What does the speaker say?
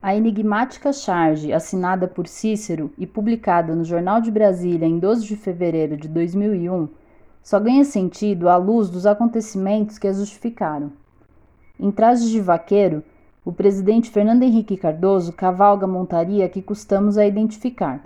A enigmática charge assinada por Cícero e publicada no Jornal de Brasília em 12 de fevereiro de 2001 só ganha sentido à luz dos acontecimentos que a justificaram. Em trajes de vaqueiro, o presidente Fernando Henrique Cardoso cavalga a montaria que custamos a identificar.